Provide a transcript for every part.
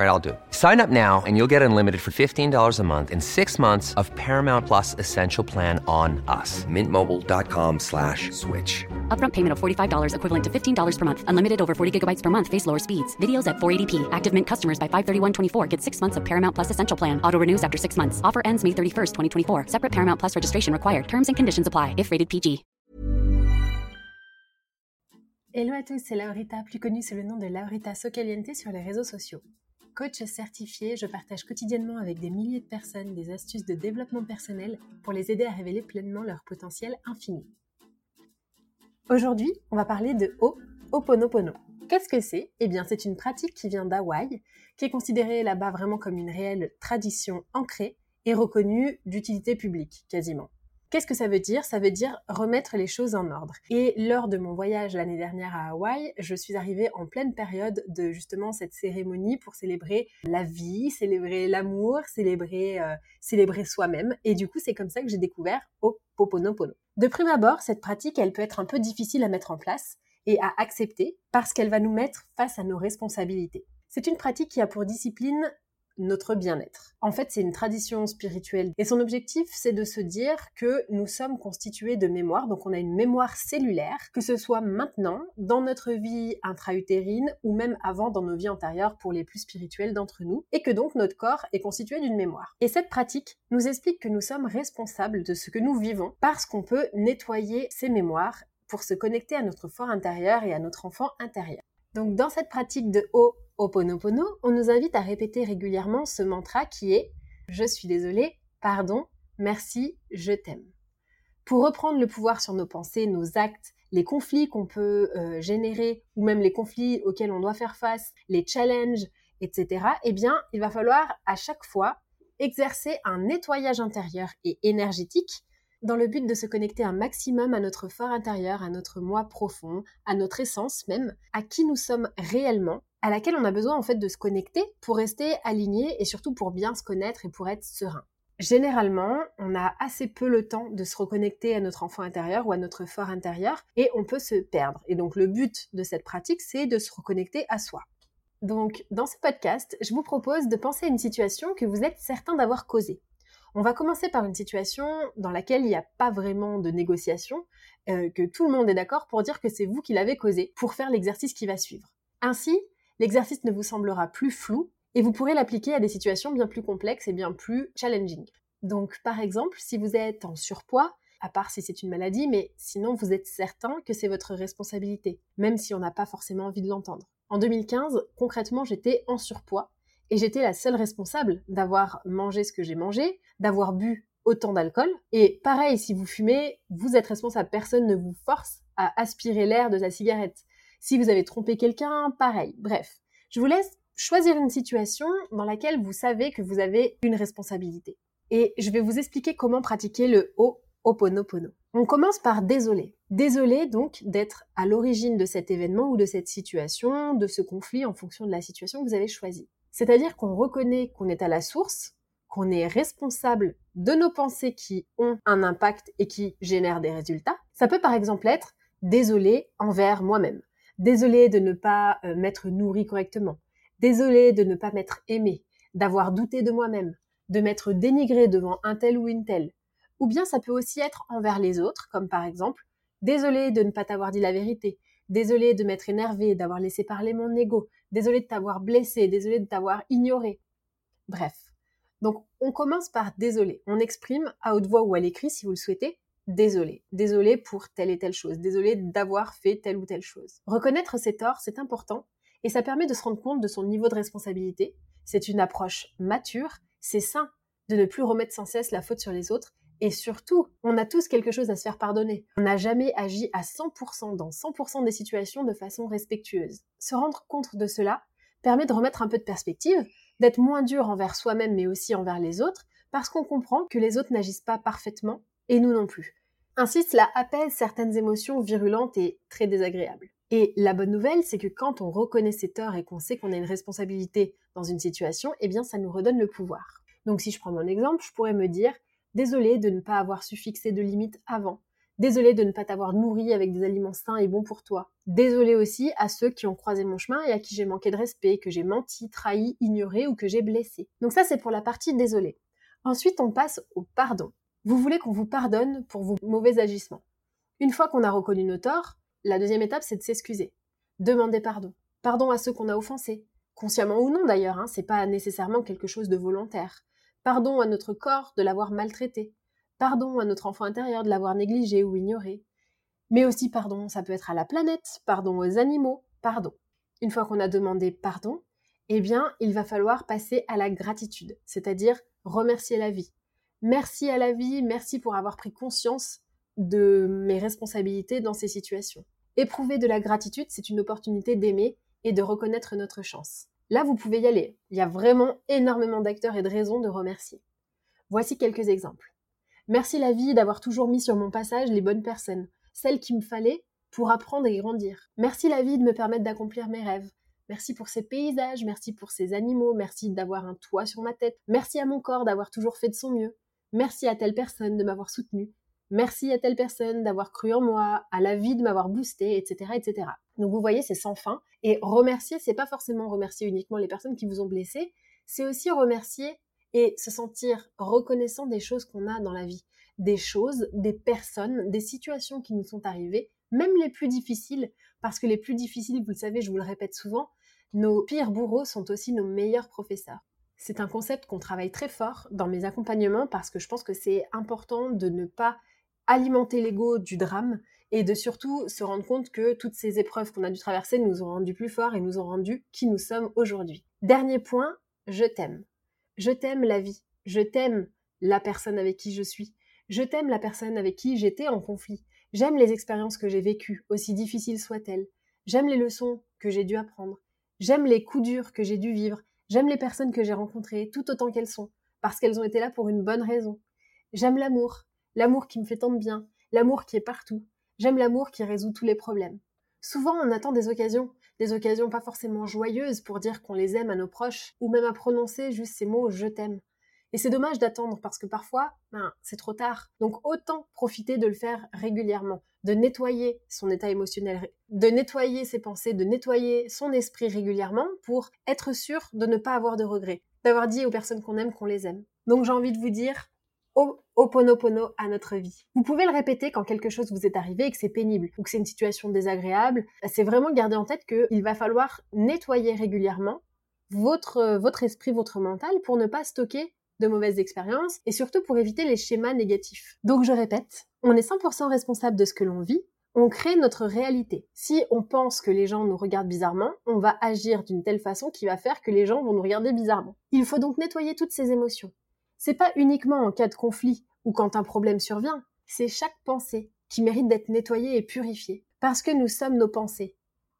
All right, I'll do it. Sign up now and you'll get unlimited for $15 a month in six months of Paramount Plus Essential Plan on us. Mintmobile.com slash switch. Upfront payment of $45 equivalent to $15 per month. Unlimited over 40 gigabytes per month. Face lower speeds. Videos at 480p. Active Mint customers by 531.24 get six months of Paramount Plus Essential Plan. Auto renews after six months. Offer ends May 31st, 2024. Separate Paramount Plus registration required. Terms and conditions apply if rated PG. Hello à tous, c'est Laurita, plus connue sous le nom de Laurita Socaliente sur les réseaux sociaux. Coach certifié, je partage quotidiennement avec des milliers de personnes des astuces de développement personnel pour les aider à révéler pleinement leur potentiel infini. Aujourd'hui, on va parler de Ho'oponopono. Qu'est-ce que c'est? Eh bien, c'est une pratique qui vient d'Hawaï, qui est considérée là-bas vraiment comme une réelle tradition ancrée et reconnue d'utilité publique, quasiment. Qu'est-ce que ça veut dire? Ça veut dire remettre les choses en ordre. Et lors de mon voyage l'année dernière à Hawaï, je suis arrivée en pleine période de justement cette cérémonie pour célébrer la vie, célébrer l'amour, célébrer, euh, célébrer soi-même. Et du coup, c'est comme ça que j'ai découvert Ho'oponopono. De prime abord, cette pratique, elle peut être un peu difficile à mettre en place et à accepter parce qu'elle va nous mettre face à nos responsabilités. C'est une pratique qui a pour discipline notre bien-être. En fait, c'est une tradition spirituelle et son objectif, c'est de se dire que nous sommes constitués de mémoire, donc on a une mémoire cellulaire, que ce soit maintenant, dans notre vie intra-utérine ou même avant dans nos vies antérieures pour les plus spirituels d'entre nous, et que donc notre corps est constitué d'une mémoire. Et cette pratique nous explique que nous sommes responsables de ce que nous vivons parce qu'on peut nettoyer ces mémoires pour se connecter à notre fort intérieur et à notre enfant intérieur. Donc dans cette pratique de Ho'oponopono, on nous invite à répéter régulièrement ce mantra qui est je suis désolé, pardon, merci, je t'aime. Pour reprendre le pouvoir sur nos pensées, nos actes, les conflits qu'on peut euh, générer ou même les conflits auxquels on doit faire face, les challenges, etc., eh bien, il va falloir à chaque fois exercer un nettoyage intérieur et énergétique dans le but de se connecter un maximum à notre fort intérieur, à notre moi profond, à notre essence même, à qui nous sommes réellement, à laquelle on a besoin en fait de se connecter pour rester aligné et surtout pour bien se connaître et pour être serein. Généralement, on a assez peu le temps de se reconnecter à notre enfant intérieur ou à notre fort intérieur et on peut se perdre. Et donc le but de cette pratique, c'est de se reconnecter à soi. Donc dans ce podcast, je vous propose de penser à une situation que vous êtes certain d'avoir causée. On va commencer par une situation dans laquelle il n'y a pas vraiment de négociation, euh, que tout le monde est d'accord pour dire que c'est vous qui l'avez causé, pour faire l'exercice qui va suivre. Ainsi, l'exercice ne vous semblera plus flou et vous pourrez l'appliquer à des situations bien plus complexes et bien plus challenging. Donc, par exemple, si vous êtes en surpoids, à part si c'est une maladie, mais sinon vous êtes certain que c'est votre responsabilité, même si on n'a pas forcément envie de l'entendre. En 2015, concrètement, j'étais en surpoids et j'étais la seule responsable d'avoir mangé ce que j'ai mangé, d'avoir bu autant d'alcool. Et pareil, si vous fumez, vous êtes responsable. Personne ne vous force à aspirer l'air de sa cigarette. Si vous avez trompé quelqu'un, pareil. Bref, je vous laisse choisir une situation dans laquelle vous savez que vous avez une responsabilité. Et je vais vous expliquer comment pratiquer le Ho'oponopono. On commence par désolé. Désolé donc d'être à l'origine de cet événement ou de cette situation, de ce conflit en fonction de la situation que vous avez choisie. C'est-à-dire qu'on reconnaît qu'on est à la source, qu'on est responsable de nos pensées qui ont un impact et qui génèrent des résultats. Ça peut par exemple être désolé envers moi-même, désolé de ne pas euh, m'être nourri correctement, désolé de ne pas m'être aimé, d'avoir douté de moi-même, de m'être dénigré devant un tel ou une telle, Ou bien ça peut aussi être envers les autres, comme par exemple Désolé de ne pas t'avoir dit la vérité, désolé de m'être énervé, d'avoir laissé parler mon ego, désolé de t'avoir blessé, désolé de t'avoir ignoré. Bref. Donc on commence par désolé. On exprime à haute voix ou à l'écrit si vous le souhaitez désolé. Désolé pour telle et telle chose. Désolé d'avoir fait telle ou telle chose. Reconnaître ses torts, c'est important et ça permet de se rendre compte de son niveau de responsabilité. C'est une approche mature. C'est sain de ne plus remettre sans cesse la faute sur les autres. Et surtout, on a tous quelque chose à se faire pardonner. On n'a jamais agi à 100% dans 100% des situations de façon respectueuse. Se rendre compte de cela permet de remettre un peu de perspective, d'être moins dur envers soi-même mais aussi envers les autres, parce qu'on comprend que les autres n'agissent pas parfaitement et nous non plus. Ainsi, cela apaise certaines émotions virulentes et très désagréables. Et la bonne nouvelle, c'est que quand on reconnaît ses torts et qu'on sait qu'on a une responsabilité dans une situation, eh bien ça nous redonne le pouvoir. Donc si je prends mon exemple, je pourrais me dire désolé de ne pas avoir su fixer de limites avant. Désolé de ne pas t'avoir nourri avec des aliments sains et bons pour toi. Désolé aussi à ceux qui ont croisé mon chemin et à qui j'ai manqué de respect, que j'ai menti, trahi, ignoré ou que j'ai blessé. Donc ça c'est pour la partie désolé. Ensuite on passe au pardon. Vous voulez qu'on vous pardonne pour vos mauvais agissements. Une fois qu'on a reconnu nos torts, la deuxième étape c'est de s'excuser. Demander pardon. Pardon à ceux qu'on a offensés, consciemment ou non d'ailleurs, hein, c'est pas nécessairement quelque chose de volontaire. Pardon à notre corps de l'avoir maltraité. Pardon à notre enfant intérieur de l'avoir négligé ou ignoré. Mais aussi pardon, ça peut être à la planète, pardon aux animaux, pardon. Une fois qu'on a demandé pardon, eh bien, il va falloir passer à la gratitude, c'est-à-dire remercier la vie. Merci à la vie, merci pour avoir pris conscience de mes responsabilités dans ces situations. Éprouver de la gratitude, c'est une opportunité d'aimer et de reconnaître notre chance. Là, vous pouvez y aller. Il y a vraiment énormément d'acteurs et de raisons de remercier. Voici quelques exemples. Merci la vie d'avoir toujours mis sur mon passage les bonnes personnes, celles qu'il me fallait pour apprendre et grandir. Merci la vie de me permettre d'accomplir mes rêves. Merci pour ces paysages, merci pour ces animaux, merci d'avoir un toit sur ma tête, merci à mon corps d'avoir toujours fait de son mieux, merci à telle personne de m'avoir soutenu, merci à telle personne d'avoir cru en moi, à la vie de m'avoir boosté, etc., etc. Donc vous voyez, c'est sans fin. Et remercier, c'est pas forcément remercier uniquement les personnes qui vous ont blessé, c'est aussi remercier et se sentir reconnaissant des choses qu'on a dans la vie, des choses, des personnes, des situations qui nous sont arrivées, même les plus difficiles, parce que les plus difficiles, vous le savez, je vous le répète souvent, nos pires bourreaux sont aussi nos meilleurs professeurs. C'est un concept qu'on travaille très fort dans mes accompagnements parce que je pense que c'est important de ne pas alimenter l'ego du drame et de surtout se rendre compte que toutes ces épreuves qu'on a dû traverser nous ont rendu plus forts et nous ont rendu qui nous sommes aujourd'hui. Dernier point, je t'aime. Je t'aime la vie. Je t'aime la personne avec qui je suis. Je t'aime la personne avec qui j'étais en conflit. J'aime les expériences que j'ai vécues, aussi difficiles soient-elles. J'aime les leçons que j'ai dû apprendre. J'aime les coups durs que j'ai dû vivre. J'aime les personnes que j'ai rencontrées, tout autant qu'elles sont, parce qu'elles ont été là pour une bonne raison. J'aime l'amour, l'amour qui me fait tant de bien, l'amour qui est partout. J'aime l'amour qui résout tous les problèmes. Souvent, on attend des occasions, des occasions pas forcément joyeuses pour dire qu'on les aime à nos proches, ou même à prononcer juste ces mots je t'aime. Et c'est dommage d'attendre parce que parfois, ben, c'est trop tard. Donc autant profiter de le faire régulièrement, de nettoyer son état émotionnel, de nettoyer ses pensées, de nettoyer son esprit régulièrement pour être sûr de ne pas avoir de regrets, d'avoir dit aux personnes qu'on aime qu'on les aime. Donc j'ai envie de vous dire, Oponopono à notre vie. Vous pouvez le répéter quand quelque chose vous est arrivé et que c'est pénible ou que c'est une situation désagréable. C'est vraiment garder en tête qu'il va falloir nettoyer régulièrement votre, votre esprit, votre mental pour ne pas stocker de mauvaises expériences et surtout pour éviter les schémas négatifs. Donc je répète, on est 100% responsable de ce que l'on vit, on crée notre réalité. Si on pense que les gens nous regardent bizarrement, on va agir d'une telle façon qui va faire que les gens vont nous regarder bizarrement. Il faut donc nettoyer toutes ces émotions. C'est pas uniquement en cas de conflit ou quand un problème survient, c'est chaque pensée qui mérite d'être nettoyée et purifiée. Parce que nous sommes nos pensées.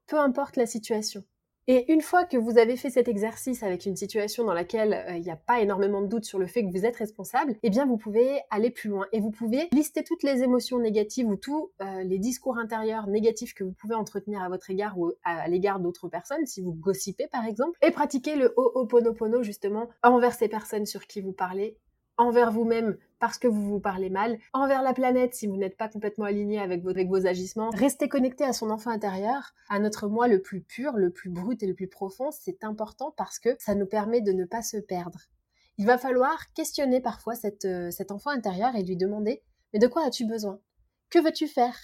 Peu importe la situation. Et une fois que vous avez fait cet exercice avec une situation dans laquelle euh, il n'y a pas énormément de doute sur le fait que vous êtes responsable, eh bien vous pouvez aller plus loin et vous pouvez lister toutes les émotions négatives ou tous euh, les discours intérieurs négatifs que vous pouvez entretenir à votre égard ou à, l'égard d'autres personnes, si vous gossipez par exemple, et pratiquer le Ho'oponopono justement envers ces personnes sur qui vous parlez envers vous-même parce que vous vous parlez mal, envers la planète si vous n'êtes pas complètement aligné avec vos, agissements. Rester connecté à son enfant intérieur, à notre moi le plus pur, le plus brut et le plus profond, c'est important parce que ça nous permet de ne pas se perdre. Il va falloir questionner parfois euh, cet enfant intérieur et lui demander Mais de quoi as-tu besoin? Que veux-tu faire?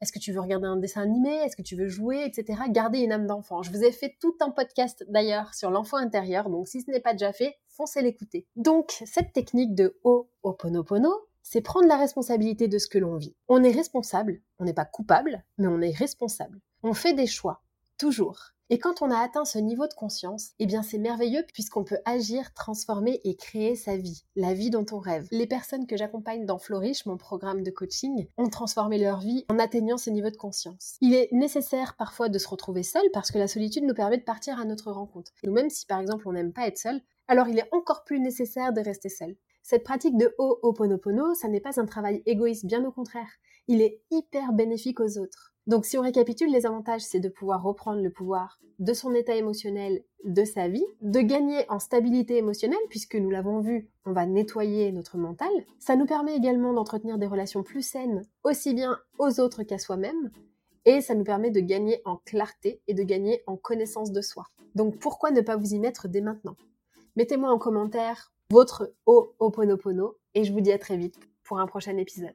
Est-ce que tu veux regarder un dessin animé? Est-ce que tu veux jouer? Etc. Garder une âme d'enfant. Je vous ai fait tout un podcast d'ailleurs sur l'enfant intérieur, donc si ce n'est pas déjà fait, foncez l'écouter. Donc, cette technique de Ho'oponopono, c'est prendre la responsabilité de ce que l'on vit. On est responsable, on n'est pas coupable, mais on est responsable. On fait des choix, toujours. Et quand on a atteint ce niveau de conscience, eh bien c'est merveilleux puisqu'on peut agir, transformer et créer sa vie, la vie dont on rêve. Les personnes que j'accompagne dans Flourish, mon programme de coaching, ont transformé leur vie en atteignant ce niveau de conscience. Il est nécessaire parfois de se retrouver seul parce que la solitude nous permet de partir à notre rencontre. Et même si par exemple on n'aime pas être seul, alors il est encore plus nécessaire de rester seul. Cette pratique de Ho'oponopono, ça n'est pas un travail égoïste, bien au contraire. Il est hyper bénéfique aux autres. Donc si on récapitule, les avantages, c'est de pouvoir reprendre le pouvoir de son état émotionnel, de sa vie, de gagner en stabilité émotionnelle, puisque nous l'avons vu, on va nettoyer notre mental. Ça nous permet également d'entretenir des relations plus saines, aussi bien aux autres qu'à soi-même, et ça nous permet de gagner en clarté et de gagner en connaissance de soi. Donc pourquoi ne pas vous y mettre dès maintenant? Mettez-moi en commentaire votre Ho'oponopono et je vous dis à très vite pour un prochain épisode.